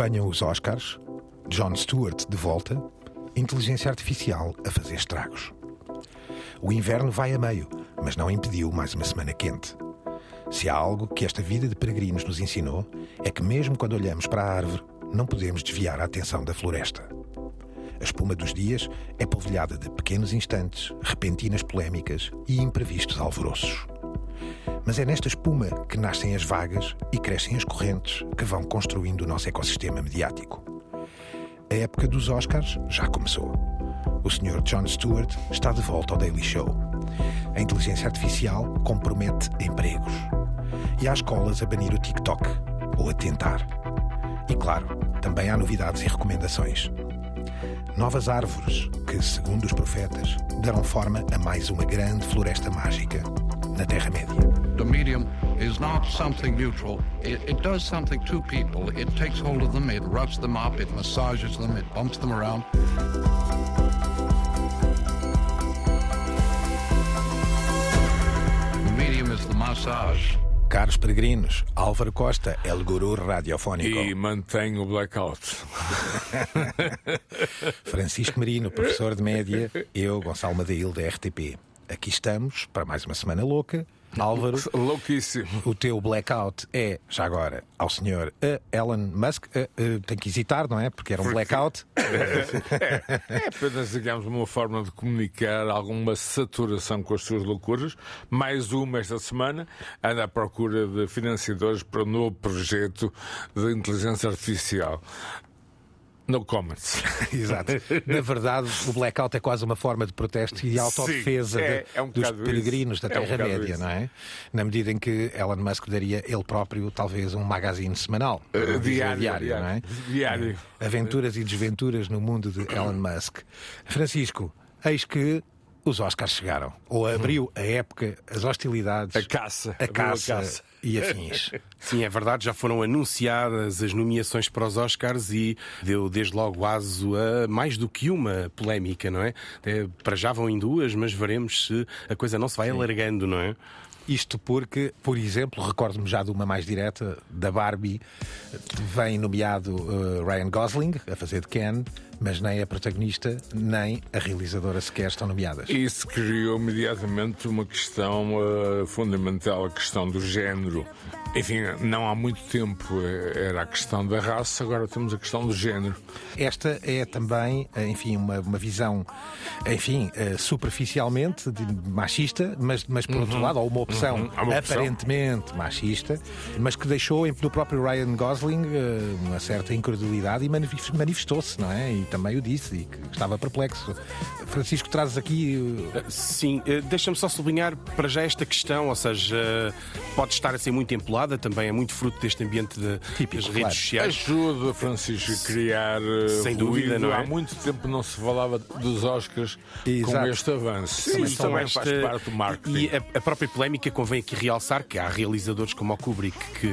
Venham os Oscars, Jon Stewart de volta, inteligência artificial a fazer estragos. O inverno vai a meio, mas não impediu mais uma semana quente. Se há algo que esta vida de peregrinos nos ensinou, é que mesmo quando olhamos para a árvore, não podemos desviar a atenção da floresta. A espuma dos dias é polvilhada de pequenos instantes, repentinas polémicas e imprevistos alvoroços. Mas é nesta espuma que nascem as vagas e crescem as correntes que vão construindo o nosso ecossistema mediático. A época dos Oscars já começou. O Sr. Jon Stewart está de volta ao Daily Show. A inteligência artificial compromete empregos. E há escolas a banir o TikTok, ou a tentar. E claro, também há novidades e recomendações. Novas árvores que, segundo os profetas, darão forma a mais uma grande floresta mágica na Terra-média. The medium is not something neutral. It, it does something to people. It takes hold of them, it roughs them up, it massages them, it bumps them around. The medium is the massage. Caros peregrinos, Álvaro Costa, El Guru Radiofónico. E mantém o blackout. Francisco Marino, professor de média, eu, Gonçalo Madail, da RTP. Aqui estamos para mais uma semana louca. Álvaro, Louquíssimo. o teu blackout é, já agora, ao senhor uh, Elon Musk. Uh, uh, tem que hesitar, não é? Porque era um blackout. É apenas, digamos, uma forma de comunicar alguma saturação com as suas loucuras. Mais uma esta semana. Anda à procura de financiadores para o novo projeto de inteligência artificial. No comments. Exato. Na verdade, o blackout é quase uma forma de protesto e de autodefesa Sim, é- é um dos peregrinos isso. da É um Terra-média, não é? Na medida em que Elon Musk daria ele próprio, talvez, um magazine semanal. Eh, Um diário, diário, não é? Diário. Aventuras e desventuras no mundo de Elon Musk. Francisco, eis que os Oscars chegaram. Ou abriu a época, as hostilidades, A caça. a Abriu caça, e afins. Sim, é verdade, já foram anunciadas as nomeações para os Oscars e deu desde logo aso a mais do que uma polémica, não é? Até para já vão em duas, mas veremos se a coisa não se vai alargando, não é? Isto porque, por exemplo, recordo-me já de uma mais direta, da Barbie, vem nomeado uh, Ryan Gosling a fazer de Ken, mas nem a protagonista nem a realizadora sequer estão nomeadas. Isso criou imediatamente uma questão eh, fundamental, a questão do género. Enfim, não há muito tempo eh, era a questão da raça, agora temos a questão do género. Esta é também, eh, enfim, uma, uma visão, enfim, superficialmente machista, mas, mas por outro lado, ou uma opção Uhum. Uma opção. aparentemente machista, mas que deixou no próprio Ryan Gosling uma certa incredulidade e manif- manifestou-se, não é? E também o disse, e que estava perplexo. Francisco, trazes aqui. eh, Sim, eh, deixa-me só sublinhar para já esta questão, ou seja, eh, pode estar a ser muito empolada, também é muito fruto deste ambiente de, Típico, das claro. redes sociais. Ajuda, Francisco, a criar eh, Sem dúvida, ruído. não é? Há muito tempo não se falava dos Oscars com Exato. este avanço. Sim, também esta- faz parte do marketing. E a, a própria polémica convém aqui realçar que há realizadores como o Kubrick que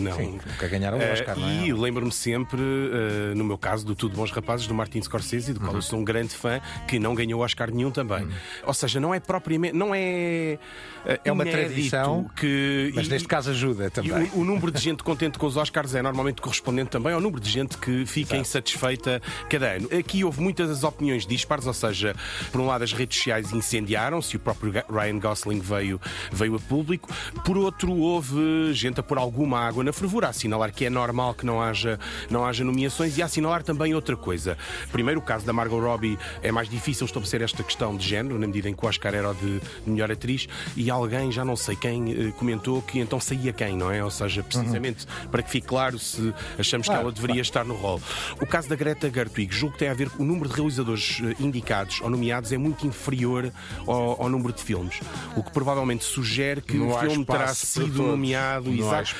não. Sim, nunca ganharam o Eh, Oscar, não é? E lembro-me sempre, eh, no meu caso, do Tudo Bons Rapazes, do Martin Scorsese, do qual Uhum. eu sou um grande fã, que não ganhou Oscar nenhum também. Ou seja, não é propriamente. Não é. eh, É uma tradição, que. Mas e- neste caso ajuda também. o, o número de gente contente com os Oscars é normalmente correspondente também ao número de gente que fica insatisfeita cada ano. Aqui houve muitas opiniões dispares, ou seja, por um lado as redes sociais incendiaram-se, o próprio Ryan Gosling veio, veio a público, por outro houve gente a pôr alguma água na fervura, a assinalar que é normal que não haja, não haja nomeações e a assinalar também outra coisa. Primeiro, o caso da Margot Robbie é mais difícil estabelecer esta questão de género, na medida em que o Oscar era de melhor atriz, e alguém, já não sei quem, eh, comentou que então saía quem, não é? Ou seja, precisamente para que fique claro se achamos Claro, que ela deveria estar no rol. O caso da Greta Gerwig, julgo que tem a ver com o número de realizadores eh, indicados ou nomeados é muito inferior ao, ao número de filmes, o que provavelmente sugere que Não o filme terá sido nomeado Não exato.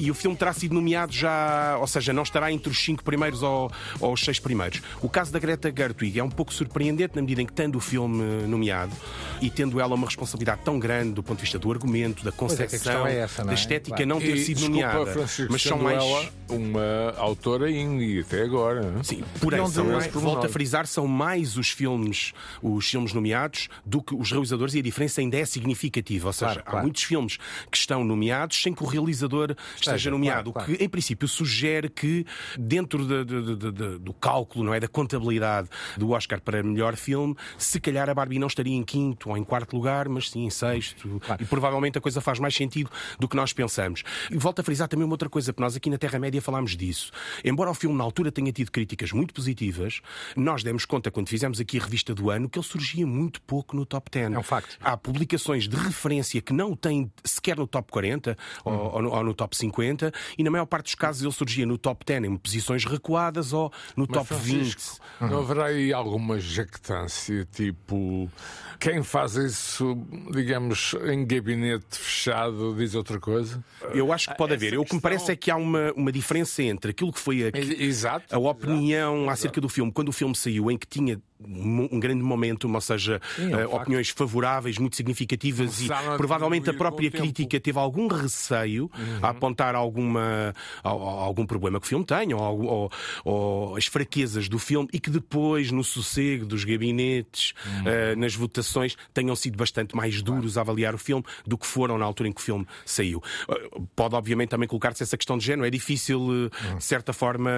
E o filme terá sido nomeado já, ou seja, não estará entre os cinco primeiros ou, ou os seis primeiros. Primeiros. O caso da Greta Gerwig é um pouco surpreendente na medida em que, tendo o filme nomeado e tendo ela uma responsabilidade tão grande do ponto de vista do argumento, da é, concepção, é essa, da é? estética, Claro. não ter E, sido desculpa, nomeada. Francisco, Mas são mais. ela uma autora indie até agora. não é? Sim, porém, Não são mais, volto a frisar, são mais os filmes, os filmes nomeados do que os realizadores e a diferença ainda é significativa. Ou seja, Claro, há claro. muitos filmes que estão nomeados sem que o realizador esteja nomeado. claro, O que, em princípio, sugere que, dentro de- de- de- de- do cálculo, não é, da contabilidade do Oscar para melhor filme, se calhar a Barbie não estaria em quinto ou em quarto lugar, mas sim em sexto. E provavelmente a coisa faz mais sentido do que nós pensamos. E volto a frisar também uma outra coisa, porque nós aqui na Terra-média falámos disso. Embora o filme na altura tenha tido críticas muito positivas, nós demos conta, quando fizemos aqui a revista do ano, que ele surgia muito pouco no top 10. É um facto. Há publicações de referência que não têm sequer no top 40 ou- ou, no, ou no top 50, e na maior parte dos casos ele surgia no top 10 em posições recuadas ou no Mas, top 20. Francisco, Não haverá aí alguma jactância, tipo, quem faz isso, digamos, em gabinete fechado, diz outra coisa? Eu acho que pode haver. Eu, o que me parece é que há uma, uma diferença entre aquilo que foi a, Exato. a opinião acerca do filme, quando o filme saiu, em que tinha um grande momento, ou seja, é um eh, facto. opiniões favoráveis, muito significativas, e Começaram provavelmente a própria tempo. crítica teve algum receio a apontar alguma, al- al- algum problema que o filme tenha, ou, ou- ou as fraquezas do filme, e que depois, no sossego dos gabinetes, eh, nas votações, tenham sido bastante mais duros a avaliar o filme do que foram na altura em que o filme saiu. Eh, Pode, obviamente, também colocar-se essa questão de género, é difícil, eh, de certa forma,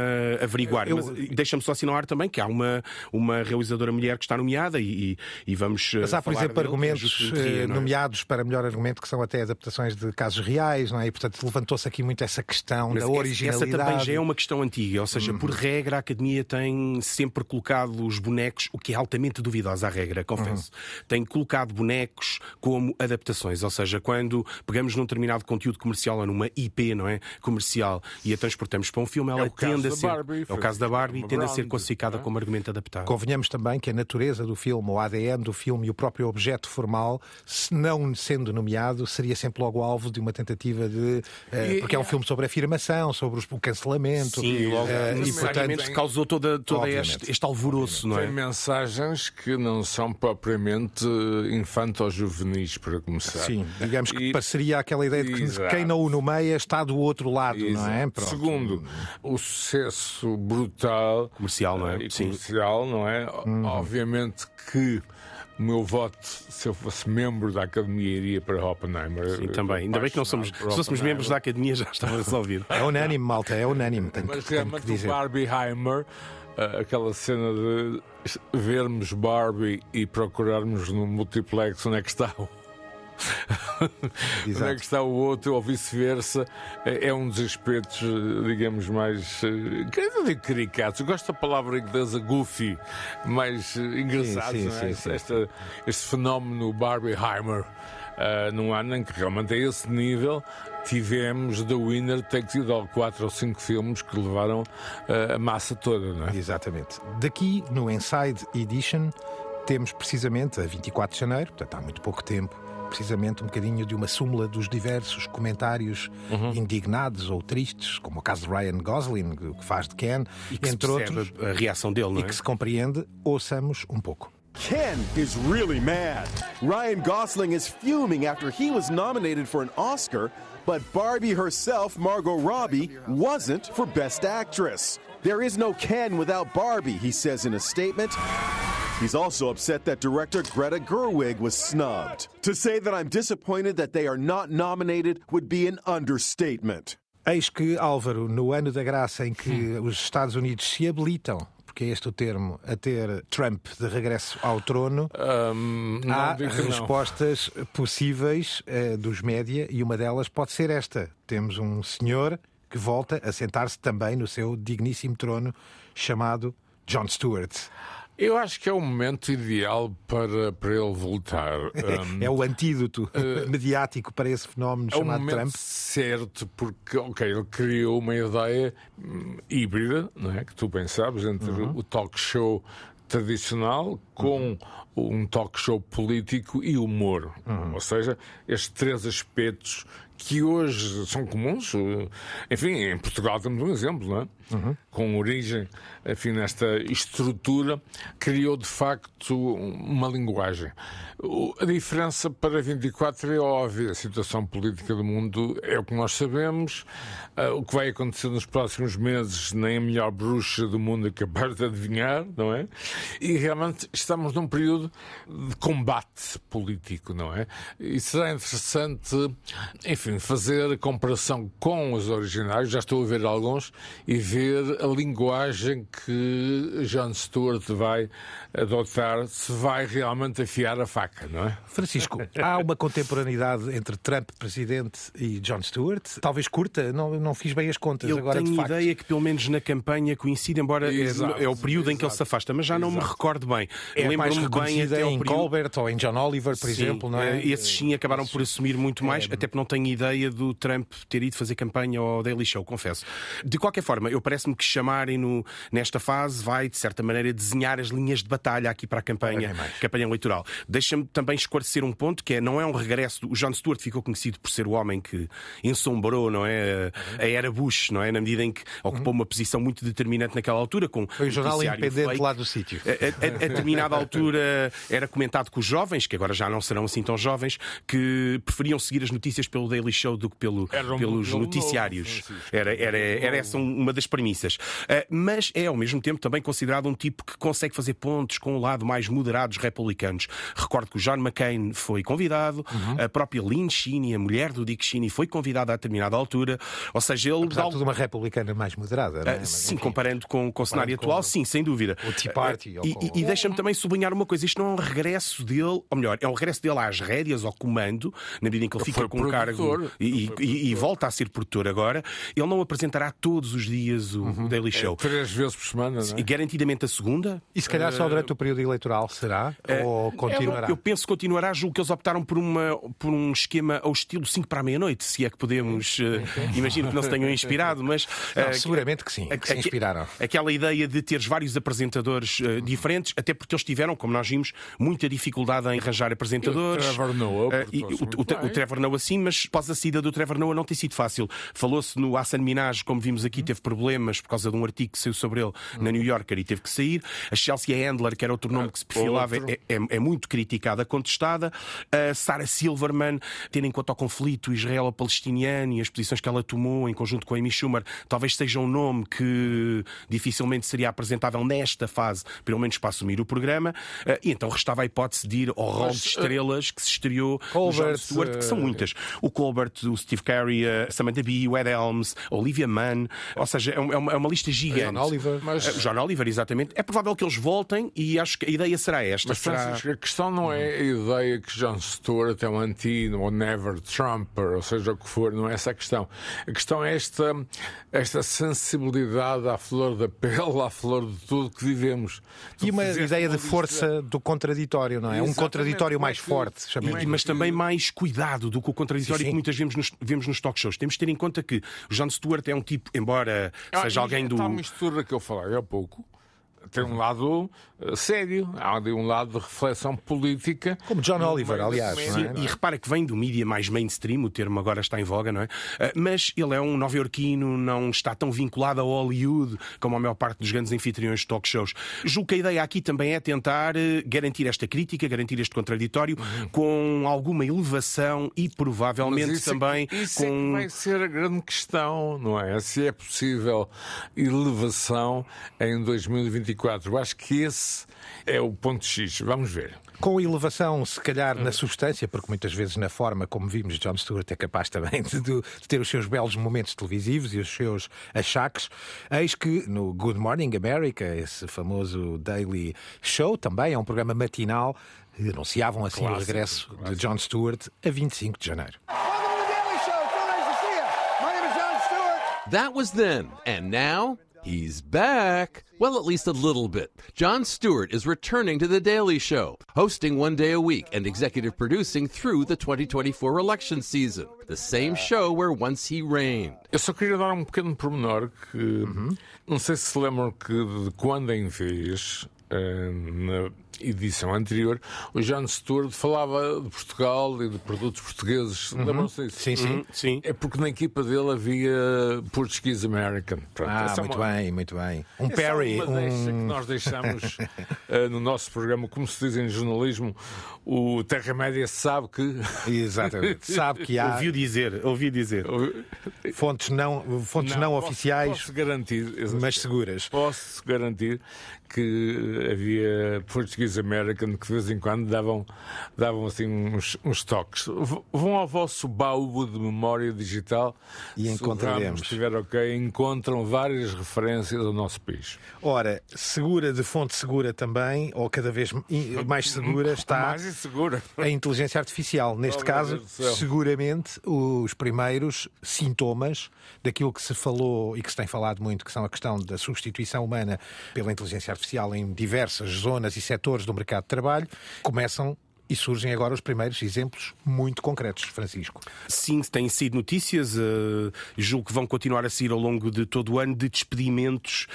averiguar. Eu- Mas deixa-me só assinalar também que há uma, uma realizadora mulher que está nomeada e, e- vamos. eh, Mas há, por falar exemplo, é argumentos eh, é? nomeados para melhor argumento que são até adaptações de casos reais, não é? E, portanto, levantou-se aqui muito essa questão Mas da essa- originalidade. Essa também já é uma questão antiga, ou seja, por regra a Academia tem sempre colocado os bonecos, o que é altamente duvidosa a regra, confesso. Tem colocado bonecos como adaptações, ou seja, quando pegamos num determinado conteúdo comercial ou numa IP, não é? Comercial e a transportamos para um filme, ela caso tende a ser. Barbie, é o caso da Barbie, tende a ser Brown, classificada é? como argumento adaptado. Convenhamos também que a natureza do filme, o ADN do filme e o próprio objeto formal, se não sendo nomeado, seria sempre logo alvo de uma tentativa de. E- porque é um filme sobre afirmação, sobre os- o cancelamento. Sim, logo, eh, e, portanto, causou toda, todo Obviamente. este, este alvoroço, não é? Tem mensagens que não são propriamente infanto-juvenis, para começar. Sim, digamos que E- aquela ideia de que Exato. quem não o nomeia está do outro lado, não é? Exato. Pronto. Segundo, o sucesso brutal Comercial, não é? eh, Sim. comercial, não é? Uhum. Obviamente que o meu voto, se eu fosse membro da Academia, iria para Oppenheimer. Sim, também. Ainda bem que não somos. Se fôssemos membros da Academia já estava resolvido. É unânime, malta, é unânime. Tenho, Mas que- que realmente o dizer. Barbieheimer, eh, aquela cena de vermos Barbie e procurarmos no multiplex onde é que está o. onde é que está o outro, ou vice-versa, é é um dos aspectos, eh, digamos, mais. eh, eu digo caricatos, gosto da palavra inglesa goofy, mais eh, engraçados, sim, não é? sim, sim. Esta- este fenómeno Barbieheimer. Uh, num ano em que realmente a esse nível tivemos The Winner Takes It All, quatro ou cinco filmes que levaram uh, a massa toda, não é? Exatamente. Daqui, no Inside Edition, temos precisamente, a 24 de janeiro, portanto há muito pouco tempo, precisamente um bocadinho de uma súmula dos diversos comentários Uhum. indignados ou tristes, como o caso de Ryan Gosling, que faz de Ken, E que entre outros, a reação dele, não e é? que se compreende, ouçamos um pouco. Ken is really mad. Ryan Gosling is fuming after he was nominated for an Oscar, but Barbie herself, Margot Robbie, wasn't for Best Actress. There is no Ken without Barbie, he says in a statement. He's also upset that director Greta Gerwig was snubbed. To say that I'm disappointed that they are not nominated would be an understatement. Eis que, Álvaro, no ano da graça em que Hum. os Estados Unidos se habilitam, porque é este o termo, a ter Trump de regresso ao trono, Um, não há que não. respostas possíveis eh, dos média e uma delas pode ser esta. Temos um senhor que volta a sentar-se também no seu digníssimo trono chamado John Stewart. Eu acho que é o momento ideal para, para ele voltar. Um, É o antídoto mediático para esse fenómeno É o chamado momento Trump. certo, porque ok, ele criou uma ideia hum, híbrida, não é? Que tu bem sabes, entre Uhum. o talk show tradicional com um talk show político e humor. Uhum. Ou seja, estes três aspectos que hoje são comuns. Enfim, em Portugal temos um exemplo, não é? Uhum. Com origem, enfim, nesta estrutura, criou de facto uma linguagem. A diferença para 24 é óbvia. A situação política do mundo é o que nós sabemos. Ah, o que vai acontecer nos próximos meses, nem a melhor bruxa do mundo é capaz de adivinhar, não é? E realmente estamos num período de combate político, não é? E será interessante, enfim, fazer a comparação com os originários, já estou a ver alguns, e ver a linguagem que John Stewart vai adotar, se vai realmente afiar a faca, não é? Francisco, há uma contemporaneidade entre Trump, presidente, e John Stewart? Talvez curta, não, não fiz bem as contas. Eu agora, tenho de facto. ideia que pelo menos na campanha coincide, embora Exato, é, é o período em que ele exato. se afasta, mas já não me Exato. recordo bem. É mais Lembro-me bem até em período... Colbert ou em John Oliver, por Sim, exemplo, não é? eh, Esses sim acabaram por assumir muito mais, até porque não tenho ideia do Trump ter ido fazer campanha ao Daily Show, confesso. De qualquer forma, eu parece-me que chamarem-no nesta fase vai, de certa maneira, desenhar as linhas de batalha aqui para a campanha, campanha eleitoral. Deixa-me também esclarecer um ponto que é, não é um regresso. O John Stewart ficou conhecido por ser o homem que ensombrou, não é, a era Bush, não é, na medida em que ocupou uma posição muito determinante naquela altura com Foi o jornal noticiário independente fake. lá do sítio. A, a- a determinada altura era comentado que os jovens, que agora já não serão assim tão jovens, que preferiam seguir as notícias pelo Daily Show do que pelo, um pelos modelo noticiários. era, era, era essa um- uma das premissas. Ah, mas é, ao mesmo tempo, também considerado um tipo que consegue fazer pontos com o lado mais moderado dos republicanos. Recordo que o John McCain foi convidado, Uhum. a própria Lynn Cheney, a mulher do Dick Cheney, foi convidada a determinada altura. Ou seja, ele. Apesar dá- de tudo uma republicana mais moderada, não é? ah, Mas, sim, enfim. comparando com, com o cenário com atual, o- sim, sem dúvida. o Tea Party Ah, ou E, com- e- e deixa-me também sublinhar uma coisa: isto não é um regresso dele, ou melhor, é um regresso dele às rédeas, ao comando, na medida em que ele fica com um cargo e, e- e- e volta a ser produtor agora. Ele não apresentará todos os dias o Uhum. Daily Show. Três vezes por semana, não E é? garantidamente a segunda. E se calhar só durante o período eleitoral, será? Ou continuará? Eu penso que continuará, julgo que eles optaram por, uma, por um esquema ao estilo 5 para a meia-noite, se é que podemos. eh, imagino que não se tenham inspirado, mas. Não, eh, seguramente que sim, que se inspiraram. Aquela ideia de teres vários apresentadores eh, diferentes, até porque eles tiveram, como nós vimos, muita dificuldade em arranjar apresentadores. E o Trevor Noah Eh, e o, o, o. Trevor Noah sim, mas após a saída do Trevor Noah não tem sido fácil. Falou-se no Hassan Minaj, como vimos aqui, teve problemas por causa de um artigo que saiu sobre ele na New Yorker e teve que sair. A Chelsea Handler, que era outro nome que se perfilava, é, é- é muito criticada, contestada. A Sarah Silverman, tendo em conta o conflito israelo-palestiniano e as posições que ela tomou em conjunto com a Amy Schumer, talvez seja um nome que dificilmente seria apresentável nesta fase, pelo menos para assumir o programa. Eh, E então restava a hipótese de ir ao rol de estrelas que se estreou Colbert, Stewart, que são eh, muitas. O Colbert, o Steve Carey, a Samantha Bee, o Ed Helms, a Olivia Munn, ou seja, é um- é uma, é uma lista gigante. John Oliver. Mas- Eh, John Oliver, exatamente. É provável que eles voltem e acho que a ideia será esta. Mas, será... Francisco, a questão não é a ideia que John Stewart é um anti ou never Trumper, ou seja o que for, não é essa a questão. A questão é esta, esta sensibilidade à flor da pele, à flor de tudo que vivemos. E Tu uma fizeste ideia uma de força do contraditório, não é? Um Exatamente, contraditório como é mais que- forte, E- chamemos. mas também mais cuidado do que o contraditório Sim, sim. que muitas vezes nos, vemos nos talk shows. Temos de ter em conta que o John Stewart é um tipo, embora seja alguém do. Tal mistura que eu falei há pouco. Tem um lado eh, sério, há ali um lado de reflexão política. Como John Oliver, aliás, comédia, não é? E repara que vem do mídia mais mainstream, o termo agora está em voga, não é? Ah, Mas ele é um nova-iorquino, não está tão vinculado a Hollywood como a maior parte dos grandes anfitriões de talk shows. Julgo que a ideia aqui também é tentar eh, garantir esta crítica, garantir este contraditório, com alguma elevação e Mas provavelmente isso é também isso é que com. vai ser a grande questão, não é? Se é possível elevação em 2024. Eu acho que esse é o ponto X. Vamos ver. Com elevação, se calhar, na substância, porque muitas vezes na forma, como vimos, John Stewart é capaz também de, de ter os seus belos momentos televisivos e os seus achaques. Eis que no Good Morning America, esse famoso daily show, também é um programa matinal, anunciavam assim o regresso de John Stewart a 25 de janeiro. That was then, and now he's back. Well, at least a little bit. Jon Stewart is returning to The Daily Show, hosting one day a week and executive producing through the 2024 election season. The same show where once he reigned. Eu só queria dar um pequeno pormenor que não sei se se lembram que de quando em vez eh, na edição anterior, o John Stewart falava de Portugal e de produtos portugueses. Lembram-se disso? Sim, sim. Hum, sim. É porque na equipa dele havia Portuguese American. Pronto, Ah, é muito uma- bem, muito bem. Um essa Perry, é uma deixa que um. nós deixamos eh, no nosso programa, como se diz em jornalismo, o Terra Média sabe que. Exatamente. Sabe que há Ouviu dizer, ouvi dizer. fontes não, fontes não, posso- oficiais, Posso garantir, mas seguras. Posso garantir que havia Portuguese American que de vez em quando davam, davam assim uns, uns toques. V- Vão ao vosso baú de memória digital E se encontraremos. Estiver ok, encontram várias referências ao nosso país. Ora, segura de fonte segura também, ou cada vez mais segura, está Mais insegura. a inteligência artificial. Neste Oh, caso, seguramente, os primeiros sintomas daquilo que se falou e que se tem falado muito, que são a questão da substituição humana pela inteligência artificial em diversas zonas e setores do mercado de trabalho, começam e surgem agora os primeiros exemplos muito concretos, Francisco. Sim, têm sido notícias, eh, julgo que vão continuar a sair ao longo de todo o ano, de despedimentos,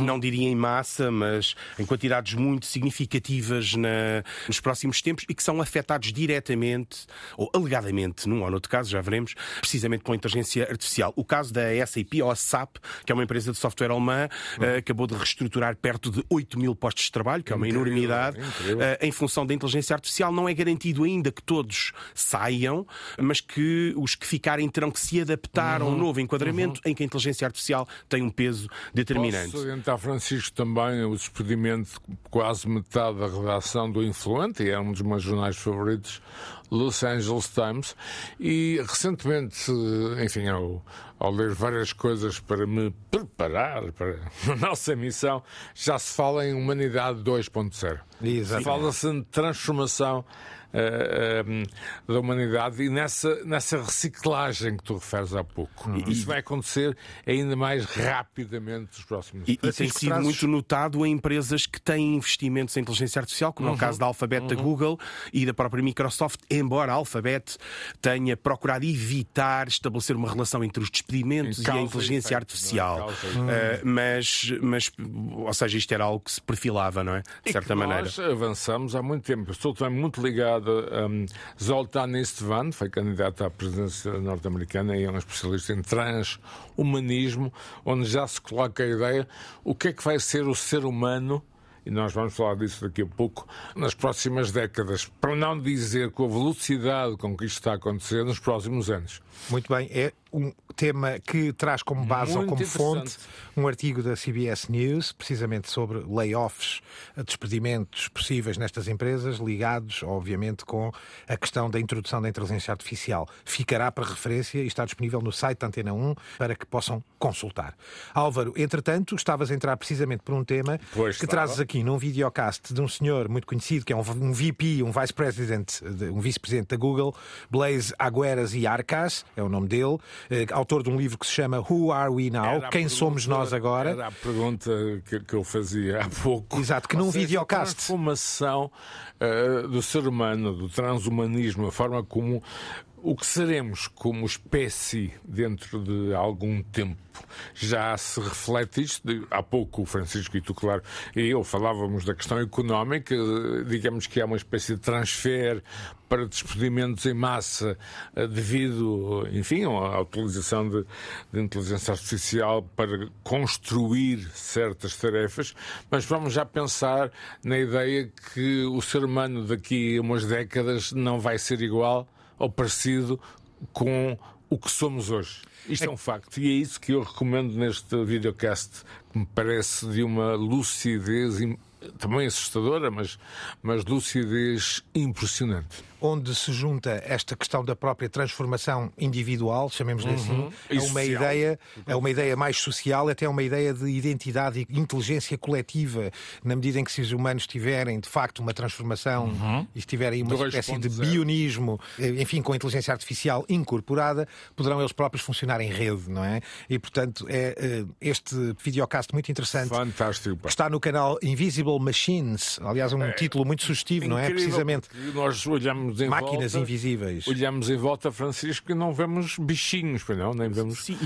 não diria em massa, mas em quantidades muito significativas na- nos próximos tempos e que são afetados diretamente, ou alegadamente, num ou noutro caso, já veremos, precisamente pela inteligência artificial. O caso da SAP, ou a SAP, que é uma empresa de software alemã, eh, acabou de reestruturar perto de 8 mil postos de trabalho, que é uma Incrível, enormidade, incrível. eh, em função da inteligência artificial. Não é garantido ainda que todos saiam, mas que os que ficarem terão que se adaptar a um novo enquadramento em que a inteligência artificial tem um peso determinante. Posso adiantar, Francisco, também o despedimento de quase metade da redação do Influente, é um dos meus jornais favoritos, Los Angeles Times, e recentemente, enfim, ao, ao ler várias coisas para me preparar para a nossa missão, já se fala em Humanidade 2.0. Exatamente. Fala-se de transformação da humanidade e nessa, nessa reciclagem que tu referes há pouco. Uhum. Isso vai acontecer ainda mais rapidamente nos próximos E, e tem sido trazes- muito notado em empresas que têm investimentos em inteligência artificial, como é o caso da Alphabet, da Google e da própria Microsoft, embora a Alphabet tenha procurado evitar estabelecer uma relação entre os despedimentos Em e a e inteligência efeito, artificial. é? E Uh, mas, mas, ou seja, isto era algo que se perfilava, não é? De E certa que maneira. Nós avançamos há muito tempo. Estou também muito ligado a um, Zoltán Istvan, foi candidato à presidência norte-americana e é um especialista em transhumanismo, onde já se coloca a ideia o que é que vai ser o ser humano. E nós vamos falar disso daqui a pouco, nas próximas décadas, para não dizer com a velocidade com que isto está a acontecer nos próximos anos. Muito bem, é um tema que traz como base ou Muito como fonte um artigo da CBS News, precisamente sobre layoffs, despedimentos possíveis nestas empresas, ligados, obviamente, com a questão da introdução da inteligência artificial. Ficará para referência e está disponível no site da Antena 1 para que possam consultar. Álvaro, entretanto, estavas a entrar precisamente por um tema Pois que estava. trazes aqui num videocast de um senhor muito conhecido, que é um, um VP, um Vice President, de- um vice-presidente da Google, Blaise Agueras e Arcas, é o nome dele, autor de um livro que se chama Who Are We Now? Quem pergunta- somos nós agora? Era a pergunta que, que eu fazia há pouco. Exato, que Ou num seja, videocast. A transformação eh, do ser humano, do transhumanismo, a forma como o que seremos como espécie dentro de algum tempo. Já se reflete isto. Há pouco o Francisco e tu, claro, e eu falávamos da questão económica. Digamos que há uma espécie de transfer para despedimentos em massa eh, devido, enfim, à utilização de, de inteligência artificial para construir certas tarefas, mas vamos já pensar na ideia que o ser humano daqui a umas décadas não vai ser igual ou parecido com o que somos hoje. Isto é um facto e é isso que eu recomendo neste videocast, que me parece de uma lucidez também assustadora, mas, mas lucidez impressionante. Onde se junta esta questão da própria transformação individual, chamemos-lhe assim, E é uma social. ideia, é uma ideia mais social, até uma ideia de identidade e inteligência coletiva, na medida em que se os humanos tiverem de facto uma transformação e estiverem uma 2.0. espécie de bionismo, eh, enfim, com a inteligência artificial incorporada, poderão eles próprios funcionar em rede, não é? E portanto é eh, este videocast muito interessante. Fantástico. pá. Está no canal Invisible Machines, aliás, um título muito sugestivo, não é? Precisamente. Nós olhamos olhamos em Máquinas volta, invisíveis. Olhamos em volta, Francisco, e não vemos bichinhos, não, nem vemos. Sim,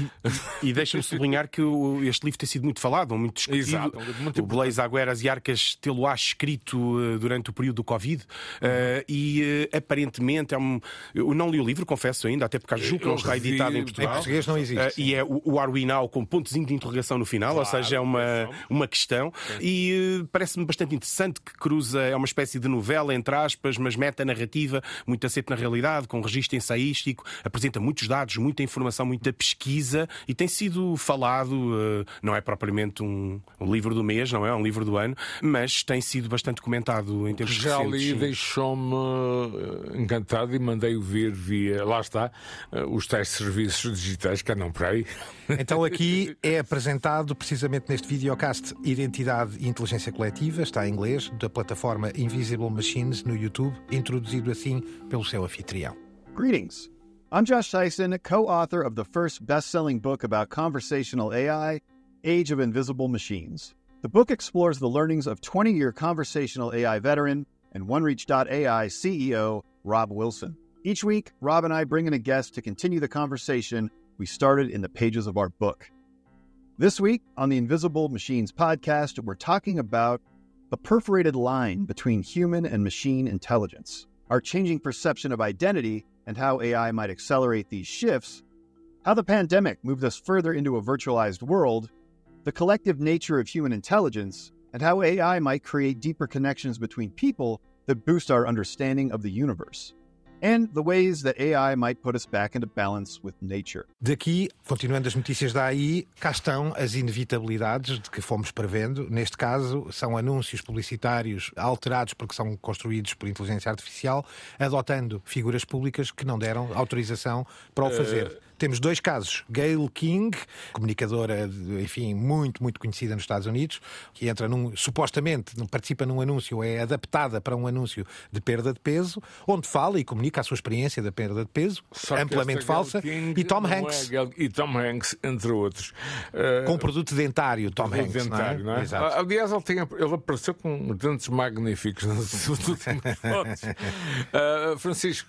e, e deixa-me sublinhar que o- este livro tem sido muito falado, muito discutido. Exato, livro muito o Blaise Agüeras e Arcas tê-lo-á escrito eh, durante o período do Covid eh, e eh, aparentemente é um. Eu não li o livro, confesso ainda, até porque acho julgo que não está editado em Portugal. Em português não existe. Eh, e é o, o Are We Now com pontozinho de interrogação no final, ou seja, é uma, uma questão. E eh, parece-me bastante interessante que cruza, é uma espécie de novela, entre aspas, mas meta-narrativa, muito aceito na realidade, com registro ensaístico, apresenta muitos dados, muita informação, muita pesquisa e tem sido falado, eh, não é propriamente um, um livro do mês, não é? Um livro do ano, mas tem sido bastante comentado em tempos Já recentes. li, deixou-me eh, encantado e mandei-o ver via, lá está, eh, os tais serviços digitais que andam por aí. Então aqui é apresentado precisamente neste videocast Identidade e Inteligência Coletiva, está em inglês, da plataforma Invisible Machines no YouTube, introduzido assim pelo seu anfitrião. Greetings. I'm Josh Tyson, co author of the first best selling book about conversational AI, Age of Invisible Machines. The book explores the learnings of 20 year conversational AI veteran and OneReach.ai CEO Rob Wilson. Each week, Rob and I bring in a guest to continue the conversation we started in the pages of our book. This week on the Invisible Machines podcast, we're talking about the perforated line between human and machine intelligence, our changing perception of identity and how AI might accelerate these shifts, how the pandemic moved us further into a virtualized world, the collective nature of human intelligence, and how AI might create deeper connections between people that boost our understanding of the universe, and the ways that AI might put us back into balance with nature. Daqui, continuando as notícias da AI, cá estão as inevitabilidades de que fomos prevendo. Neste caso, são anúncios publicitários alterados porque são construídos por inteligência artificial, adotando figuras públicas que não deram autorização para o fazer. Temos dois casos. Gail King, comunicadora, enfim, muito, muito conhecida nos Estados Unidos, que entra num, supostamente, participa num anúncio, é adaptada para um anúncio de perda de peso, onde fala e comunica a sua experiência da perda de peso, Só amplamente falsa, e Tom é Hanks. Gayle- e Tom Hanks, entre outros. Eh, Com produto dentário, Tom do Hanks. dentário, não é? não é? Exato. Aliás, ele, tem, ele apareceu com dentes magníficos nas últimas fotos. Ah, Francisco,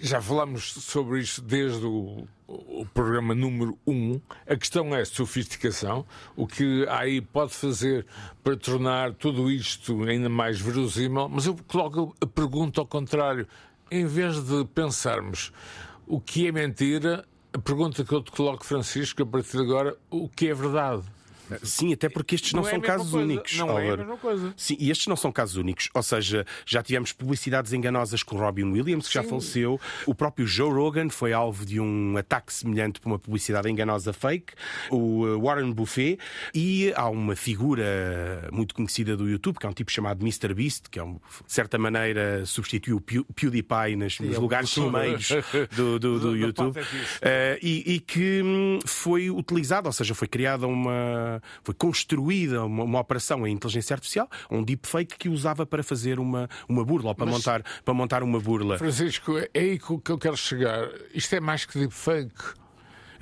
já falamos sobre isto desde o, o programa número 1. Um. A questão é sofisticação. O que a AI pode fazer para tornar tudo isto ainda mais verosímil, mas eu coloco a pergunta ao contrário. Em vez de pensarmos o que é mentira, a pergunta que eu te coloco, Francisco, a partir de agora, o que é verdade? Sim, até porque estes não, Não é são casos coisa. únicos. Não é a mesma coisa. Sim, e estes não são casos únicos. Ou seja, já tivemos publicidades enganosas com Robin Williams, que já faleceu. O próprio Joe Rogan foi alvo de um ataque semelhante por uma publicidade enganosa fake. O uh, Warren Buffet. E há uma figura muito conhecida do YouTube, que é um tipo chamado Mr. Beast, que, é um, de certa maneira, substituiu o Pew- PewDiePie nas, nos é lugares cimeiros do, do, do Da YouTube. Eh, e, e que hum, foi utilizada, ou seja, foi criada uma. Foi construída uma, uma operação em inteligência artificial, um deepfake que usava para fazer uma, uma burla, ou para, montar, para montar uma burla. Francisco, é aí que eu quero chegar. Isto é mais que deepfake.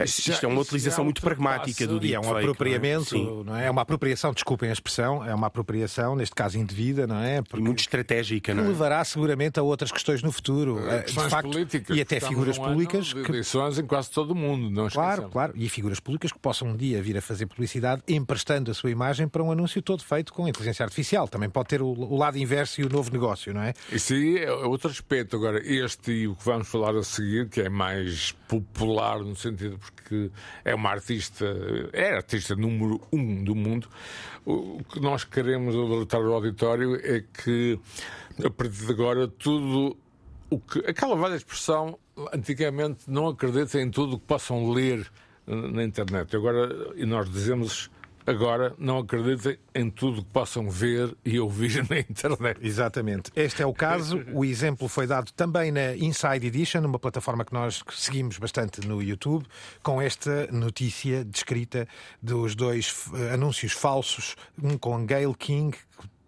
Isto é uma utilização muito pragmática do E é um deepfake. apropriamento, não é? Não é? É uma apropriação, desculpem a expressão, é uma apropriação, neste caso indevida, não é? E Porque muito estratégica, que não é? levará seguramente a outras questões no futuro. Eh, De facto, políticas. e até figuras ano públicas de que eleições em quase todo o mundo, não Claro, claro. E figuras públicas que possam um dia vir a fazer publicidade emprestando a sua imagem para um anúncio todo feito com inteligência artificial. Também pode ter o, o lado inverso e o novo negócio, não é? Isso aí é outro aspecto. Agora, este e o que vamos falar a seguir, que é mais popular no sentido porque é uma artista, é artista número um do mundo. O que nós queremos alertar ao auditório é que, a partir de agora, tudo o que. aquela velha expressão, antigamente, não acreditem em tudo o que possam ler na internet. Agora, e nós dizemos. Agora, não acreditem em tudo o que possam ver e ouvir na internet. Exatamente. Este é o caso. O exemplo foi dado também na Inside Edition, uma plataforma que nós seguimos bastante no YouTube, com esta notícia descrita dos dois eh, anúncios falsos, um com Gail King,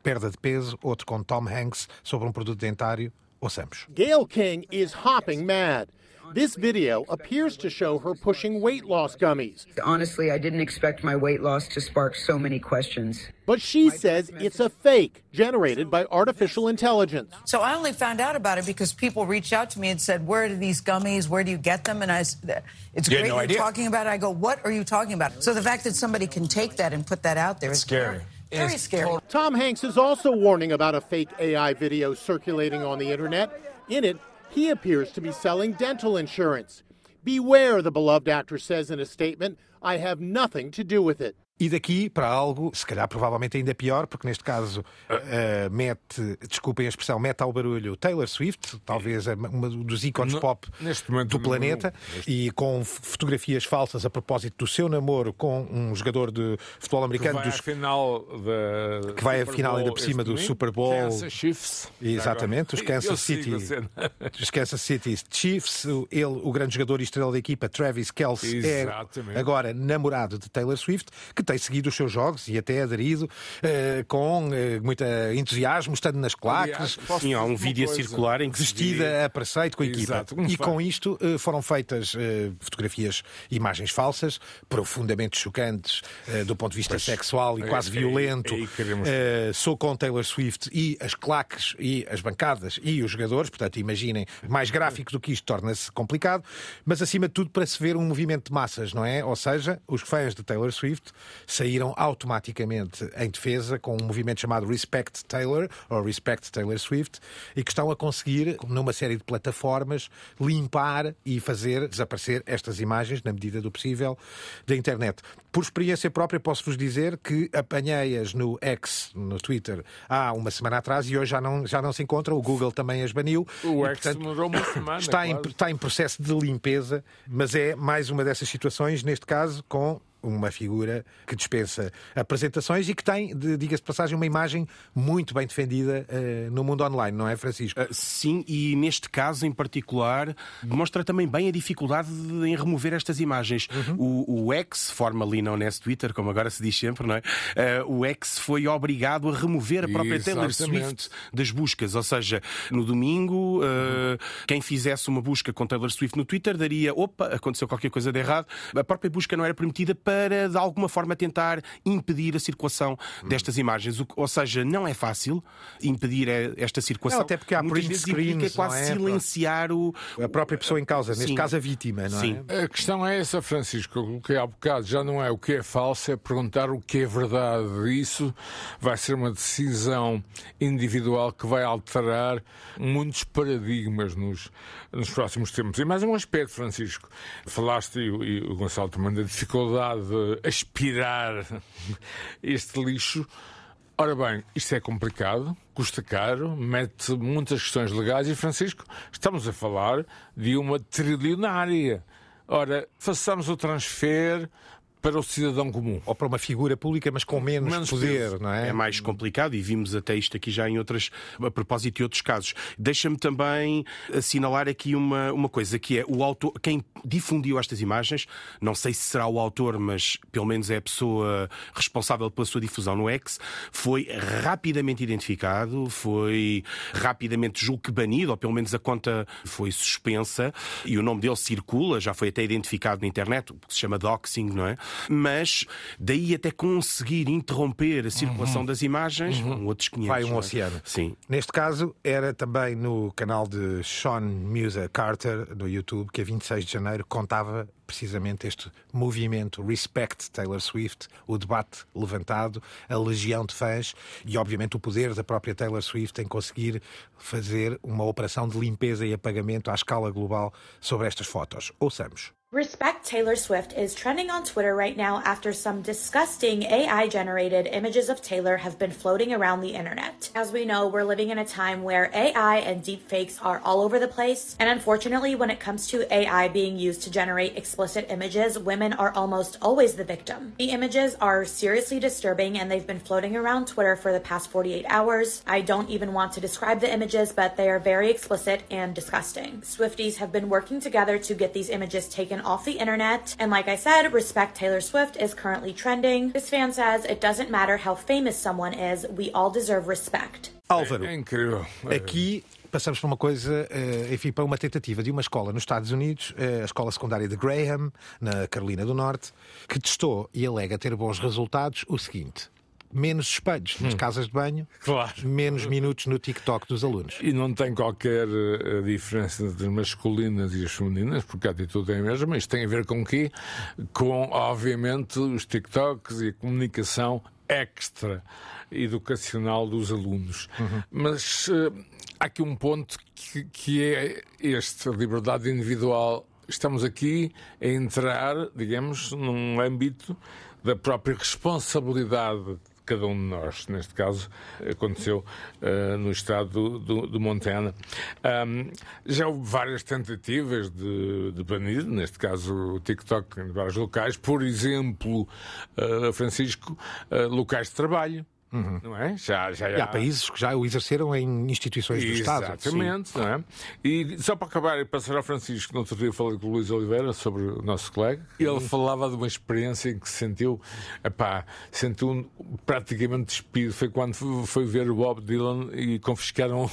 perda de peso, outro com Tom Hanks, sobre um produto dentário. Ouçamos. Gail King is hopping mad. This video appears to show her pushing weight loss gummies. Honestly, I didn't expect my weight loss to spark so many questions. But she says it's a fake generated by artificial intelligence. So I only found out about it because people reached out to me and said, "Where are these gummies? Where do you get them?" And I, said, it's You great no you're idea. talking about it. I go, "What are you talking about?" So the fact that somebody can take that and put that out there there is scary. Very, very scary. Tom Hanks is also warning about a fake AI video circulating on the internet. In it, he appears to be selling dental insurance. Beware, the beloved actor says in a statement, I have nothing to do with it. E daqui para algo, se calhar provavelmente ainda pior, porque neste caso eh, mete, desculpem a expressão, mete ao barulho Taylor Swift, talvez uma dos ícones No- pop do planeta, neste- e com fotografias falsas a propósito do seu namoro com um jogador de futebol Que americano vai à dos final da. que vai à final ainda por cima do domingo. Super Bowl. Kansas Chiefs. Exatamente, os Kansas City, os Kansas City Chiefs, ele, o grande jogador e estrela da equipa, Travis Kelce, é agora namorado de Taylor Swift, que tem seguido os seus jogos e até aderido eh, com eh, muito entusiasmo, estando nas claques. Aliás, Sim, há um vídeo a coisa? circular em que se Vestida a preceito com a equipa. Exato, como e faz. com isto eh, foram feitas eh, fotografias, imagens falsas, profundamente chocantes eh, do ponto de vista sexual e é- quase é- violento. é queremos- Eh, sou com Taylor Swift e as claques e as bancadas e os jogadores, portanto, imaginem, mais gráfico do que isto torna-se complicado, mas acima de tudo para se ver um movimento de massas, não é? Ou seja, os fãs de Taylor Swift saíram automaticamente em defesa com um movimento chamado Respect Taylor ou Respect Taylor Swift e que estão a conseguir, numa série de plataformas, limpar e fazer desaparecer estas imagens, na medida do possível, da internet. Por experiência própria, posso-vos dizer que apanhei-as no X, no Twitter, há uma semana atrás e hoje já não, já não se encontram. O Google também as baniu. O E, X portanto, demorou uma semana. está em, quase. está em processo de limpeza, mas é mais uma dessas situações, neste caso, com uma figura que dispensa apresentações e que tem, diga-se de passagem, uma imagem muito bem defendida eh, no mundo online, não é, Francisco? Uh, Sim, e neste caso em particular demonstra também bem a dificuldade de- em remover estas imagens. O, o X, formerly known as Twitter, como agora se diz sempre, não é? Uh, o X foi obrigado a remover a própria Taylor Exatamente. Swift das buscas. Ou seja, no domingo, uh, quem fizesse uma busca com Taylor Swift no Twitter daria, opa, aconteceu qualquer coisa de errado. A própria busca não era permitida para, de alguma forma, tentar impedir a circulação destas imagens. O que- ou seja, não é fácil impedir esta circulação. Não, até porque há Muitas vezes implica screens, quase não é? silenciar o. A própria pessoa em causa, neste Sim. caso a vítima, não Sim. é? A questão é essa, Francisco, que eu coloquei há bocado. Já não é o que é falso, é perguntar o que é verdade. Isso vai ser uma decisão individual que vai alterar muitos paradigmas nos, nos próximos tempos. E mais um aspecto, Francisco. Falaste, e, o- e o Gonçalo também, da dificuldade de aspirar este lixo. Ora bem, isto é complicado, custa caro, mete muitas questões legais e, Francisco, estamos a falar de uma trilionária. Ora, façamos o transfer para o cidadão comum. Ou para uma figura pública, mas com menos, Menos poder, peso. não é? É mais complicado e vimos até isto aqui já em outras, a propósito de outros casos. Deixa-me também assinalar aqui uma, uma coisa que é o autor, quem difundiu estas imagens, não sei se será o autor, mas pelo menos é a pessoa responsável pela sua difusão no X, foi rapidamente identificado, foi rapidamente julgo que banido, ou pelo menos a conta foi suspensa e o nome dele circula, já foi até identificado na internet, o que se chama doxing, não é? Mas daí até conseguir interromper a circulação das imagens, um outros 500. Vai um é? oceano. Sim. Neste caso, era também no canal de Sean Musa Carter, no YouTube, que a 26 de janeiro contava precisamente este movimento Respect Taylor Swift, o debate levantado, a legião de fãs e, obviamente, o poder da própria Taylor Swift em conseguir fazer uma operação de limpeza e apagamento à escala global sobre estas fotos. Ouçamos. Respect Taylor Swift is trending on Twitter right now after some disgusting AI generated images of Taylor have been floating around the internet. As we know, we're living in a time where AI and deepfakes are all over the place, and unfortunately, when it comes to AI being used to generate explicit images, women are almost always the victim. The images are seriously disturbing and they've been floating around Twitter for the past 48 hours. I don't even want to describe the images, but they are very explicit and disgusting. Swifties have been working together to get these images taken off the internet, and like I said, Respect Taylor Swift is currently trending. This fan says it doesn't matter how famous someone is, we all deserve respect. Álvaro, É incrível. aqui passamos para uma coisa, eh, enfim, para uma tentativa de uma escola nos Estados Unidos, eh, a escola secundária de Graham, na Carolina do Norte, que testou e alega ter bons resultados o seguinte. Menos espelhos nas casas de banho, Claro. menos minutos no TikTok dos alunos. E não tem qualquer eh, diferença entre as masculinas e as femininas, porque a atitude é a mesma. Isto tem a ver com o quê? Com, obviamente, os TikToks e a comunicação extra educacional dos alunos. Mas eh, há aqui um ponto que, que é este, a liberdade individual. Estamos aqui a entrar, digamos, num âmbito da própria responsabilidade de cada um de nós. Neste caso, aconteceu eh, no estado do, do, do Montana. Ahm, já houve várias tentativas de, de banir, neste caso o TikTok, em vários locais. Por exemplo, eh, Francisco, eh, locais de trabalho. Não é? Já, já, E há países que já o exerceram em instituições do Estado. Exatamente, não é? E só para acabar e passar ao Francisco, no outro dia falei com o Luís Oliveira sobre o nosso colega. Ele falava de uma experiência em que se sentiu, epá, sentiu praticamente despido. Foi quando foi ver o Bob Dylan e confiscaram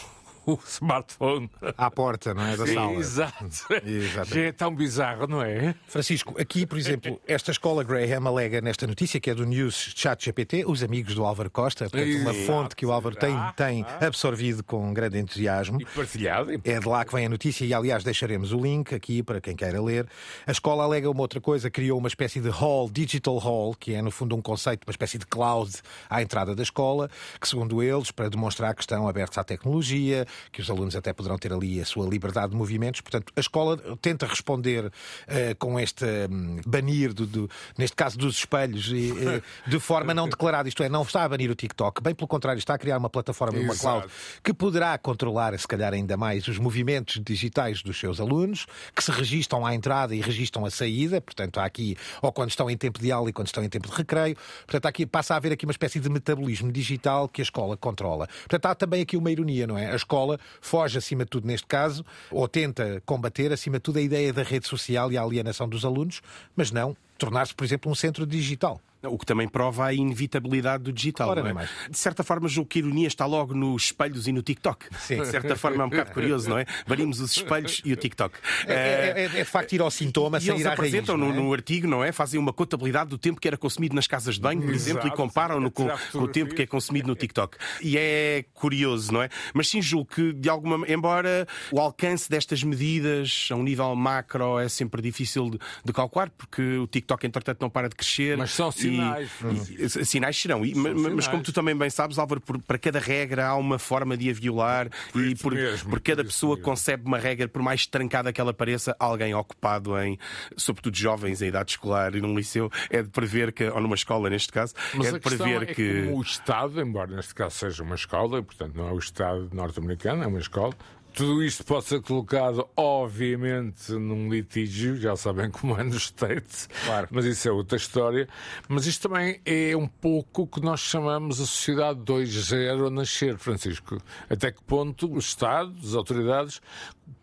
o smartphone. À porta, não é? Da Sim, sala. Exato. Exatamente. Já é tão bizarro, não é? Francisco, aqui, por exemplo, esta escola Graham alega nesta notícia, que é do News Chat GPT, os amigos do Álvaro Costa, portanto, uma Exato. fonte que o Álvaro tem, tem absorvido com grande entusiasmo. E partilhado. É de lá que vem a notícia e, aliás, deixaremos o link aqui para quem queira ler. A escola alega uma outra coisa, criou uma espécie de hall, digital hall, que é, no fundo, um conceito, uma espécie de cloud à entrada da escola, que, segundo eles, para demonstrar que estão abertos à tecnologia, que os alunos até poderão ter ali a sua liberdade de movimentos. Portanto, a escola tenta responder eh, com este hum, banir, do, do- neste caso, dos espelhos, e, eh, de forma não declarada. Isto é, não está a banir o TikTok, bem pelo contrário, está a criar uma plataforma, uma cloud, que poderá controlar, se calhar, ainda mais os movimentos digitais dos seus alunos, que se registram à entrada e registram à saída, portanto, há aqui, ou quando estão em tempo de aula e quando estão em tempo de recreio, portanto, aqui, passa a haver aqui uma espécie de metabolismo digital que a escola controla. Portanto, há também aqui uma ironia, não é? A escola foge, acima de tudo, neste caso, ou tenta combater, acima de tudo, a ideia da rede social e a alienação dos alunos, mas não tornar-se, por exemplo, um centro digital. O que também prova a inevitabilidade do digital. Ora, não é? De certa forma, julgo que a ironia está logo nos espelhos e no TikTok. Sim. De certa forma, é um bocado curioso, não é? Banimos os espelhos e o TikTok. É, é- é- é de facto ir ao sintoma E sem eles raiz. apresentam não no, é? no artigo, não é? Fazem uma contabilidade do tempo que era consumido nas casas de banho, por exemplo, e comparam-no com, com o tempo que é consumido no TikTok. E é curioso, não é? Mas sim, julgo que, de alguma embora o alcance destas medidas a um nível macro é sempre difícil de, de calcular, porque o TikTok, entretanto, não para de crescer. Mas são E- sinais. e- sinais serão. E- ma- ma- mas sinais. como tu também bem sabes, Álvaro, por- para cada regra há uma forma de a violar e isso por, mesmo, por cada por pessoa mesmo. concebe uma regra, por mais trancada que ela pareça, alguém ocupado em, sobretudo jovens em idade escolar e num liceu, é de prever que, ou numa escola neste caso, Mas é de prever é que. como o Estado, embora neste caso seja uma escola, e, portanto não é o Estado norte-americano, é uma escola, tudo isto pode ser colocado, obviamente, num litígio, já sabem como é nos States, Claro. mas isso é outra história. Mas isto também é um pouco o que nós chamamos a sociedade 2.0 a nascer, Francisco. Até que ponto o Estado, as autoridades,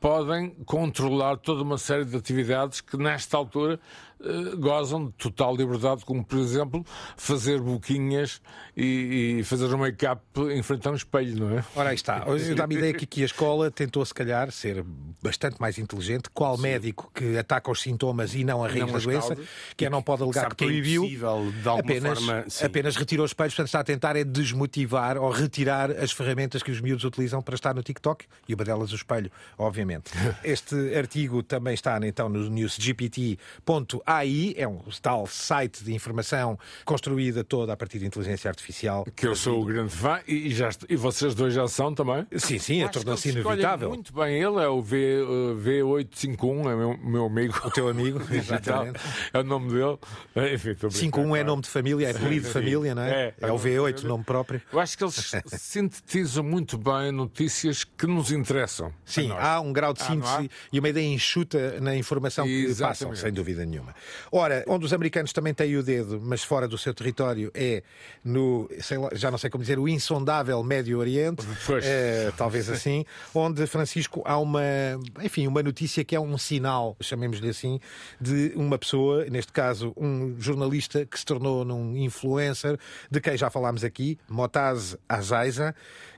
podem controlar toda uma série de atividades que, nesta altura, gozam de total liberdade, como, por exemplo, fazer boquinhas e, e fazer um make-up em frente a um espelho, não é? Ora, aí está. Hoje dá-me a ideia que aqui a escola tentou, se calhar, ser bastante mais inteligente. Qual médico que ataca os sintomas e não a raiz não da doença, causas. que é não pode alegar que que é proibiu, alguma apenas, forma, sim. apenas retirou os espelhos. Portanto, está a tentar é desmotivar ou retirar as ferramentas que os miúdos utilizam para estar no TikTok e uma delas o espelho, obviamente. Este artigo também está então no newsgpt.ai, é um tal site de informação construída toda a partir de inteligência artificial. Que eu sou o grande fã e, já, e vocês dois já são também. Sim, sim, que tornou-se escolhe inevitável. Muito bem, ele é o v, uh, V851, é meu, meu amigo. O teu amigo, exatamente. É o nome dele. Enfim, a brincar, 5-1 é nome de família, é apelido de família, não é? É, É o V8, nome próprio. Eu acho que eles sintetizam muito bem notícias que nos interessam. Sim, há um grau de Ah, síntese há? e uma ideia enxuta na informação que Exatamente. passam, sem dúvida nenhuma. Ora, onde os americanos também têm o dedo, mas fora do seu território, é no, lá, já não sei como dizer, o insondável Médio Oriente, eh, talvez assim, onde, Francisco, há uma, enfim, uma notícia que é um sinal, chamemos-lhe assim, de uma pessoa, neste caso um jornalista que se tornou num influencer, de quem já falámos aqui, Motaz Azaiza,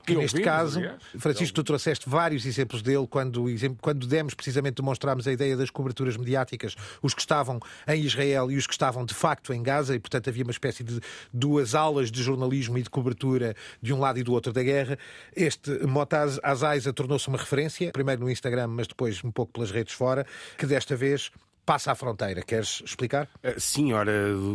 que neste ouvimos, caso, aliás. Francisco, tu trouxeste vários exemplos dele quando, quando demos, precisamente, demonstrámos a ideia das coberturas mediáticas, os que estavam em Israel e os que estavam de facto em Gaza, e portanto havia uma espécie de duas aulas de jornalismo e de cobertura de um lado e do outro da guerra. Este Motaz Azaiza tornou-se uma referência, primeiro no Instagram, mas depois um pouco pelas redes fora, que desta vez passa a fronteira. Queres explicar? Uh, Sim, ora,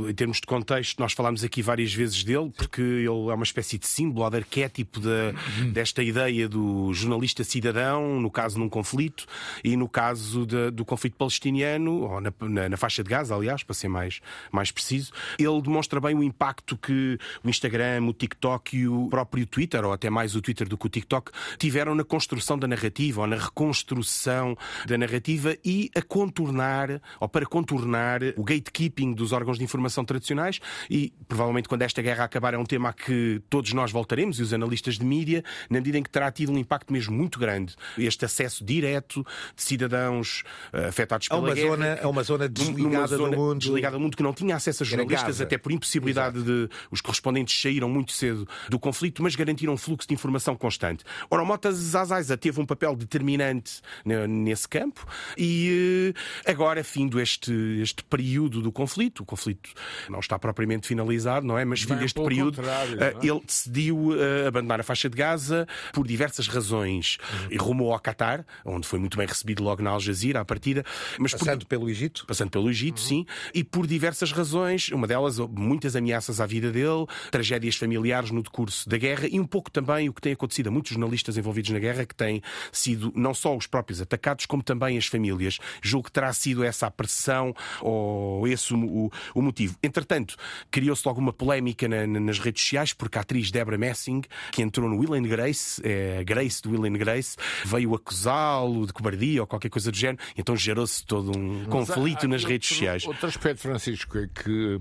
em termos de contexto, nós falámos aqui várias vezes dele, porque ele é uma espécie de símbolo, de arquétipo da- desta ideia do jornalista cidadão, no caso num conflito, e no caso da- do conflito palestiniano, ou na, na- na faixa de Gaza, aliás, para ser mais, mais preciso, ele demonstra bem o impacto que o Instagram, o TikTok e o próprio Twitter, ou até mais o Twitter do que o TikTok, tiveram na construção da narrativa, ou na reconstrução da narrativa e a contornar, ou para contornar, o gatekeeping dos órgãos de informação tradicionais. E provavelmente, quando esta guerra acabar, é um tema a que todos nós voltaremos, e os analistas de mídia, na medida em que terá tido um impacto mesmo muito grande. Este acesso direto de cidadãos eh, afetados A pela uma guerra. zona, a uma zona desligada zona do mundo. Desligada do mundo que não tinha acesso a jornalistas, até por impossibilidade de. Os correspondentes saíram muito cedo do conflito, mas garantiram um fluxo de informação constante. Ora, o Mota Zazaiza teve um papel determinante ne- nesse campo e eh, agora, findo este, este período do conflito, o conflito não está propriamente finalizado, não é? Mas findo Bem, este período, eh, é? ele decidiu eh, abandonar a faixa de Gaza por diversas razões e rumou ao Qatar, onde foi muito bem recebido logo na Al Jazeera, à partida. Mas por- Passando pelo Egito. passando pelo Egito, sim, e por diversas razões, uma delas, muitas ameaças à vida dele, tragédias familiares no decurso da guerra e um pouco também o que tem acontecido a muitos jornalistas envolvidos na guerra, que têm sido não só os próprios atacados, como também as famílias. Julgo que terá sido essa a pressão ou esse o, o- motivo. Entretanto, criou-se logo uma polémica na- na- nas redes sociais, porque a atriz Deborah Messing, que entrou no Will and Grace, é, Grace do Will and Grace, veio acusá-lo de cobardia ou qualquer coisa do género, então gerou-se todo um conflito Há- há nas outro- redes sociais. Outro aspecto, Francisco, é que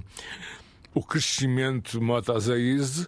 o crescimento de Motazaiz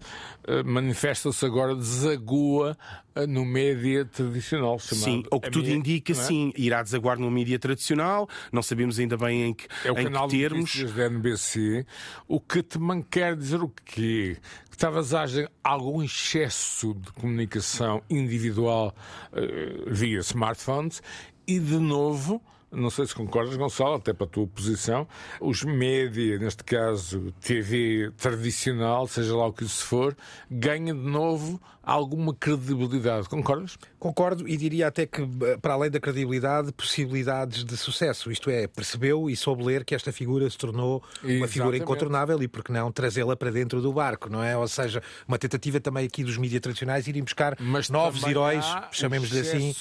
manifesta-se agora, desagua eh, no média tradicional. chamado Sim, o que tudo mídia, indica, é? sim, irá desaguar no mídia tradicional, não sabemos ainda bem em que, É o em canal que de termos. notícias da NBC, o que também quer dizer o quê? Que talvez haja algum excesso de comunicação individual eh, via smartphones e, de novo, não sei se concordas, Gonçalo, até para a tua posição, os média, neste caso TV tradicional, seja lá o que isso for, ganha de novo alguma credibilidade. Concordas? Concordo e diria até que, eh, para além da credibilidade, possibilidades de sucesso. Isto é, percebeu e soube ler que esta figura se tornou uma figura Exatamente. incontornável e, por que não, trazê-la para dentro do barco, não é? Ou seja, uma tentativa também aqui dos mídias tradicionais irem buscar novos também heróis, chamemos-lhe assim,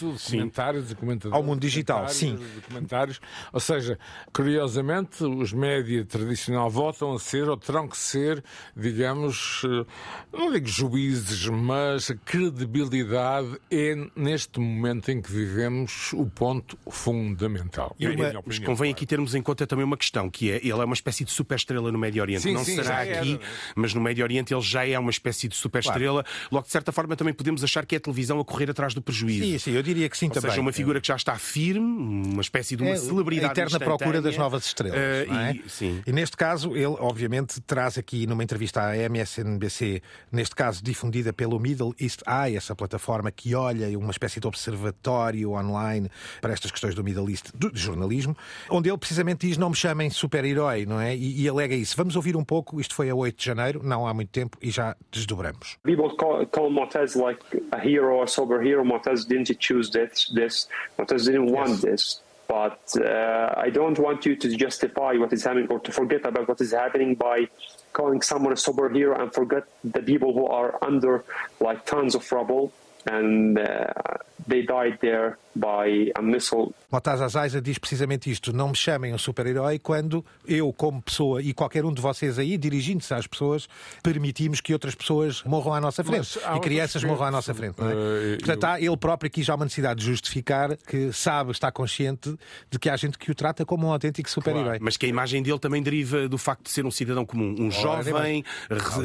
e comentadores. Ao mundo digital, sim. de comentários. Ou seja, curiosamente, os média tradicional voltam a ser, ou terão que ser, digamos, eh, não digo juízes, mas a credibilidade é, neste momento em que vivemos, o ponto fundamental. E uma- opinião, mas convém claro. aqui termos em conta também uma questão, que é, ele é uma espécie de superestrela no Médio Oriente. Sim, não sim, será era, aqui, é? mas no Médio Oriente ele já é uma espécie de superestrela. Logo, de certa forma, também podemos achar que é a televisão a correr atrás do prejuízo. Sim, sim, eu diria que sim Ou também. seja, uma figura que já está firme, uma espécie de uma É, celebridade A eterna procura das novas estrelas. Não é? e- sim. E neste caso, ele obviamente traz aqui numa entrevista à MSNBC, neste caso difundida pelo Middle East Eye, essa plataforma que olha uma espécie de observatório online para estas questões do Middle East, do, de jornalismo, onde ele precisamente diz: não me chamem super-herói, não é? E, e alega isso. Vamos ouvir um pouco, isto foi a 8 de janeiro, não há muito tempo, e já desdobramos. People call, call Montez like a hero or superhero. Montez didn't choose this. This Montez didn't want this. But uh, I don't want you to justify what is happening or to forget about what is happening by calling someone a superhero and forget the people who are under like tons of rubble and uh, they died there by a missile. Azaiza diz precisamente isto: não me chamem um super-herói quando eu, como pessoa, e qualquer um de vocês aí, dirigindo-se às pessoas, permitimos que outras pessoas morram à nossa frente e crianças morram à nossa frente. Não é? Uh, Portanto, eu... há ele próprio aqui já uma necessidade de justificar que sabe, está consciente de que há gente que o trata como um autêntico super-herói. Claro, mas que a imagem dele também deriva do facto de ser um cidadão comum, um jovem,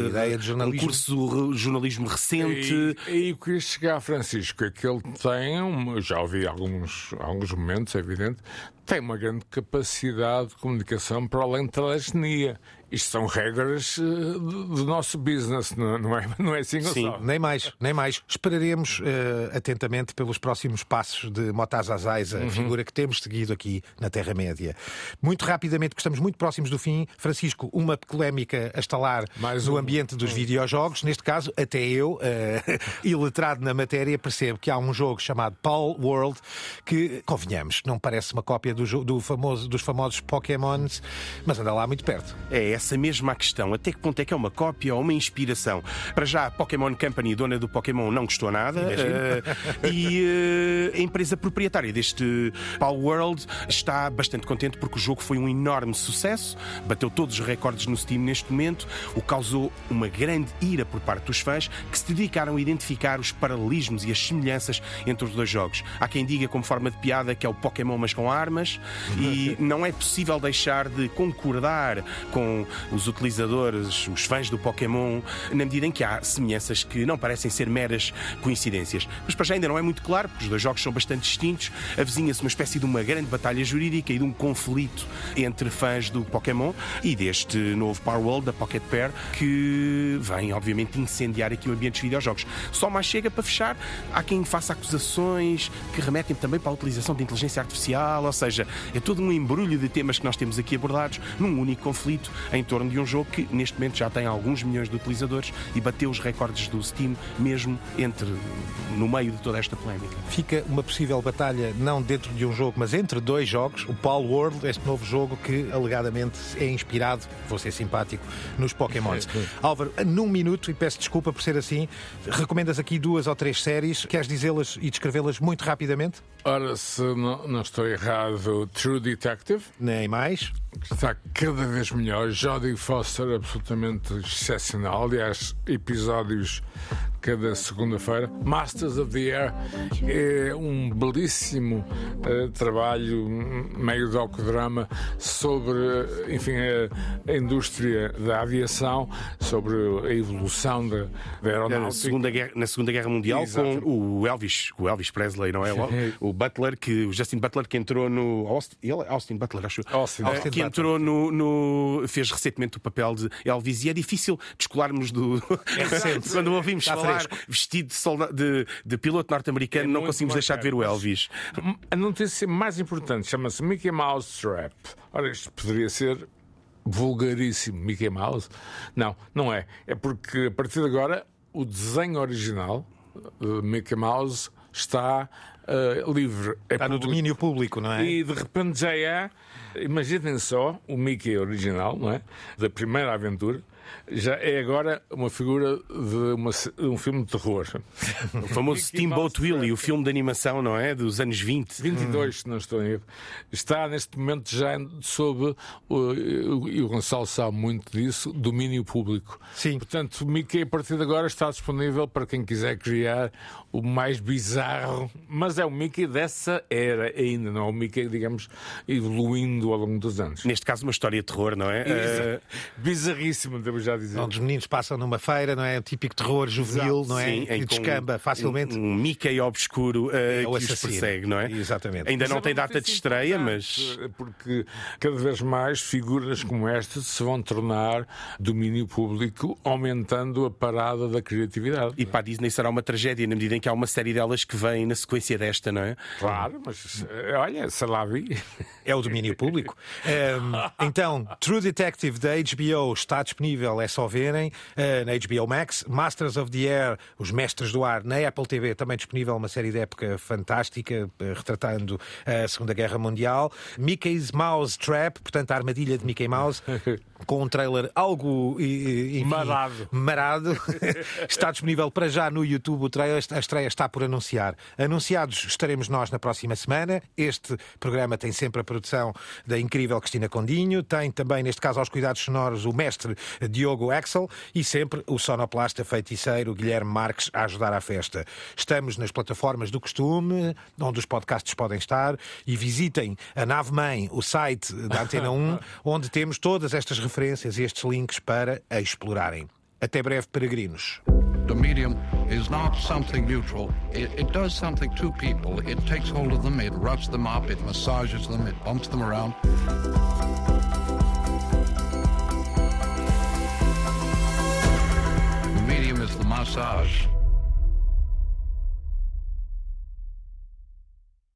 ideia de jornalismo. um curso de jornalismo recente. E, e o que chegar, Francisco, é que ele tem, um, já ouvi alguns, alguns momentos, é evidente, tem uma grande capacidade de comunicação para além da telefonia. Isto são regras eh, do nosso business, não é, não é assim Sim, nem mais, nem mais. Esperaremos uh, atentamente pelos próximos passos de Motaz Azaiza, uhum. a figura que temos seguido aqui na Terra-média. Muito rapidamente, que estamos muito próximos do fim, Francisco, uma polémica a estalar mais no um... ambiente dos videojogos. Neste caso, até eu, uh, iletrado na matéria, percebo que há um jogo chamado Paul World que, convenhamos, não parece uma cópia do, do famoso, dos famosos Pokémons, mas anda lá muito perto. É essa mesma questão. Até que ponto é que é uma cópia ou uma inspiração? Para já, a Pokémon Company, dona do Pokémon, não gostou nada. Uh, e uh, a empresa proprietária deste Power World está bastante contente porque o jogo foi um enorme sucesso, bateu todos os recordes no Steam neste momento, o causou uma grande ira por parte dos fãs que se dedicaram a identificar os paralelismos e as semelhanças entre os dois jogos. Há quem diga como forma de piada que é o Pokémon mas com armas e não é possível deixar de concordar com os utilizadores, os fãs do Pokémon, na medida em que há semelhanças que não parecem ser meras coincidências. Mas para já ainda não é muito claro, porque os dois jogos são bastante distintos. Avizinha-se uma espécie de uma grande batalha jurídica e de um conflito entre fãs do Pokémon e deste novo Power World, da Pocket Pair, que vem, obviamente, incendiar aqui o ambiente dos videojogos. Só mais chega para fechar. Há quem faça acusações que remetem também para a utilização de inteligência artificial, ou seja, é todo um embrulho de temas que nós temos aqui abordados num único conflito em torno de um jogo que neste momento já tem alguns milhões de utilizadores e bateu os recordes do Steam mesmo entre no meio de toda esta polémica. Fica uma possível batalha não dentro de um jogo, mas entre dois jogos, o Paul World, este novo jogo que alegadamente é inspirado, vou ser simpático, nos Pokémons. Álvaro, num minuto, e peço desculpa por ser assim, recomendas aqui duas ou três séries, queres dizê-las e descrevê-las muito rapidamente? Ora, se não, não estou errado, True Detective. Nem mais. Está cada vez melhor. Jodie Foster, absolutamente excepcional. Aliás, episódios cada segunda-feira. Masters of the Air é um belíssimo uh, trabalho, meio docudrama, sobre, enfim, a, a, indústria da aviação, sobre a evolução da, da aeronáutica. Na Segunda Guerra, na segunda Guerra Mundial, Exato. com o Elvis, o Elvis Presley, não é? O, o Butler, que, o Justin Butler, que entrou no. Austin, ele, Austin Butler, acho. Austin, uh, que entrou no, no, fez recentemente o papel de Elvis e é difícil descolarmos do. É Quando ouvimos Está fresco. vestido de, soldado, de, de piloto norte-americano, é não conseguimos deixar de ver o Elvis. A notícia mais importante chama-se Mickey Mouse Trap. Ora, isto poderia ser vulgaríssimo Mickey Mouse. Não, não é. É porque a partir de agora o desenho original de Mickey Mouse está uh, livre. É está no domínio público, não é? E de repente já é. Imaginem só o Mickey original, não é? Da primeira aventura já é agora uma figura de uma, um filme de terror. O famoso Steamboat Willie, o filme de animação, não é? Dos anos 20. 22, hum. se não estou em erro. Está neste momento já sob, e o Gonçalo sabe muito disso, domínio público. Sim. Portanto, o Mickey a partir de agora está disponível para quem quiser criar o mais bizarro, mas é o Mickey dessa era ainda, não é o Mickey, digamos, evoluindo ao longo dos anos. Neste caso, uma história de terror, não é? Uh... Bizarríssimo, devo já dizer. Onde os meninos passam numa feira, não é? O típico terror juvenil, Exato. não é? Sim, e descamba um, facilmente. Um, Mickey obscuro uh, é que os persegue, não é? Exatamente. Ainda mas não tem data de estreia, mas. Porque cada vez mais figuras como esta se vão tornar domínio público, aumentando a parada da criatividade. E para a Disney será uma tragédia na medida em que há uma série delas que vem na sequência desta, não é? Claro, mas eh, olha, sei lá vi. É o domínio público. Um, então, True Detective da HBO está disponível disponível, é só verem uh, na HBO Max. Masters of the Air, Os Mestres do Ar, na Apple TV, também disponível uma série de época fantástica, uh, retratando a Segunda Guerra Mundial. Mickey's Mouse Trap, portanto, a armadilha de Mickey Mouse, com um trailer algo enfim, marado. marado. está disponível para já no YouTube. O trailer, a estreia está por anunciar. Anunciados estaremos nós na próxima semana. Este programa tem sempre a produção da incrível Cristina Condinho, tem também, neste caso, aos cuidados sonoros, o mestre Diogo Axel e sempre o sonoplasta feiticeiro Guilherme Marques a ajudar à festa. Estamos nas plataformas do costume, onde os podcasts podem estar, e visitem a nave mãe, o site da Antena 1, onde temos todas estas referências e estes links para a explorarem. Até breve, peregrinos. The medium is not something neutral. It, it, does something to people. It takes hold of them, it roughs them up, it massages them, it bumps them around. The medium is the massage.